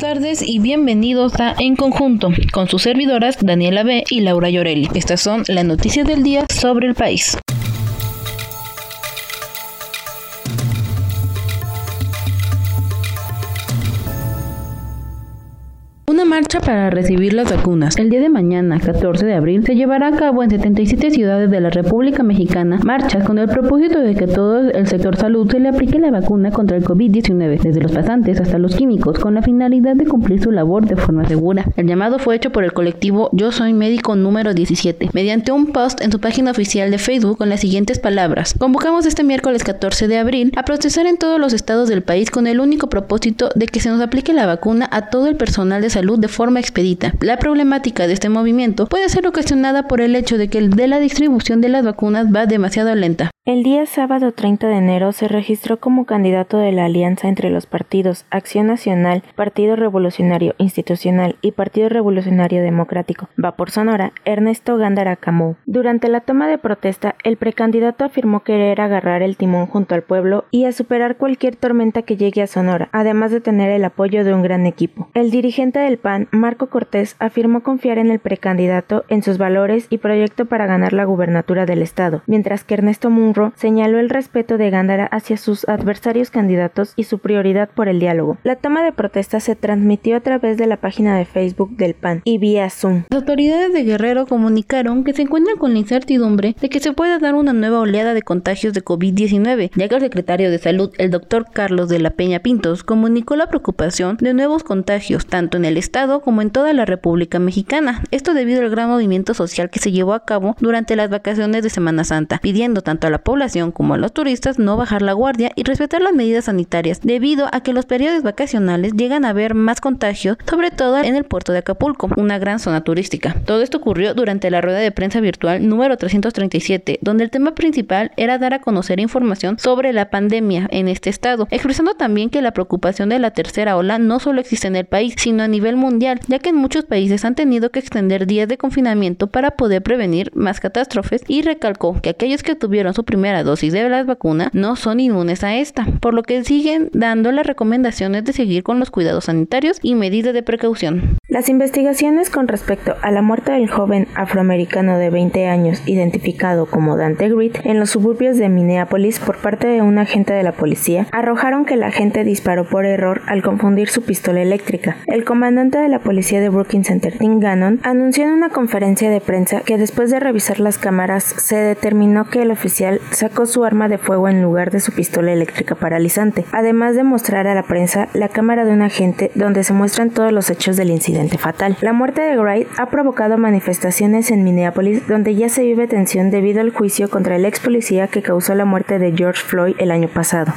tardes y bienvenidos a En Conjunto con sus servidoras Daniela B y Laura Llorelli. Estas son las noticias del día sobre el país. Marcha para recibir las vacunas. El día de mañana, 14 de abril, se llevará a cabo en 77 ciudades de la República Mexicana marchas con el propósito de que todo el sector salud se le aplique la vacuna contra el COVID-19, desde los pasantes hasta los químicos, con la finalidad de cumplir su labor de forma segura. El llamado fue hecho por el colectivo Yo Soy Médico número 17, mediante un post en su página oficial de Facebook con las siguientes palabras. Convocamos este miércoles 14 de abril a protestar en todos los estados del país con el único propósito de que se nos aplique la vacuna a todo el personal de salud de forma expedita. La problemática de este movimiento puede ser ocasionada por el hecho de que el de la distribución de las vacunas va demasiado lenta. El día sábado 30 de enero se registró como candidato de la alianza entre los partidos Acción Nacional, Partido Revolucionario Institucional y Partido Revolucionario Democrático, va por Sonora, Ernesto Gándara Camou. Durante la toma de protesta, el precandidato afirmó querer agarrar el timón junto al pueblo y a superar cualquier tormenta que llegue a Sonora, además de tener el apoyo de un gran equipo. El dirigente del PAN, Marco Cortés, afirmó confiar en el precandidato, en sus valores y proyecto para ganar la gubernatura del estado, mientras que Ernesto Munro señaló el respeto de Gándara hacia sus adversarios candidatos y su prioridad por el diálogo. La toma de protesta se transmitió a través de la página de Facebook del PAN y vía Zoom. Las autoridades de Guerrero comunicaron que se encuentran con la incertidumbre de que se pueda dar una nueva oleada de contagios de COVID-19, ya que el secretario de Salud, el doctor Carlos de la Peña Pintos, comunicó la preocupación de nuevos contagios tanto en el estado como en toda la República Mexicana. Esto debido al gran movimiento social que se llevó a cabo durante las vacaciones de Semana Santa, pidiendo tanto a la población como a los turistas no bajar la guardia y respetar las medidas sanitarias, debido a que los periodos vacacionales llegan a haber más contagios, sobre todo en el puerto de Acapulco, una gran zona turística. Todo esto ocurrió durante la rueda de prensa virtual número 337, donde el tema principal era dar a conocer información sobre la pandemia en este estado, expresando también que la preocupación de la tercera ola no solo existe en el país, sino a nivel mundial, ya que en muchos países han tenido que extender días de confinamiento para poder prevenir más catástrofes y recalcó que aquellos que tuvieron su primera dosis de la vacuna no son inmunes a esta, por lo que siguen dando las recomendaciones de seguir con los cuidados sanitarios y medidas de precaución. Las investigaciones con respecto a la muerte del joven afroamericano de 20 años identificado como Dante Grit en los suburbios de Minneapolis por parte de un agente de la policía arrojaron que el agente disparó por error al confundir su pistola eléctrica. El comandante de la policía de Brookings Center, Tim Gannon, anunció en una conferencia de prensa que después de revisar las cámaras se determinó que el oficial sacó su arma de fuego en lugar de su pistola eléctrica paralizante, además de mostrar a la prensa la cámara de un agente donde se muestran todos los hechos del incidente fatal. La muerte de Wright ha provocado manifestaciones en Minneapolis donde ya se vive tensión debido al juicio contra el ex policía que causó la muerte de George Floyd el año pasado.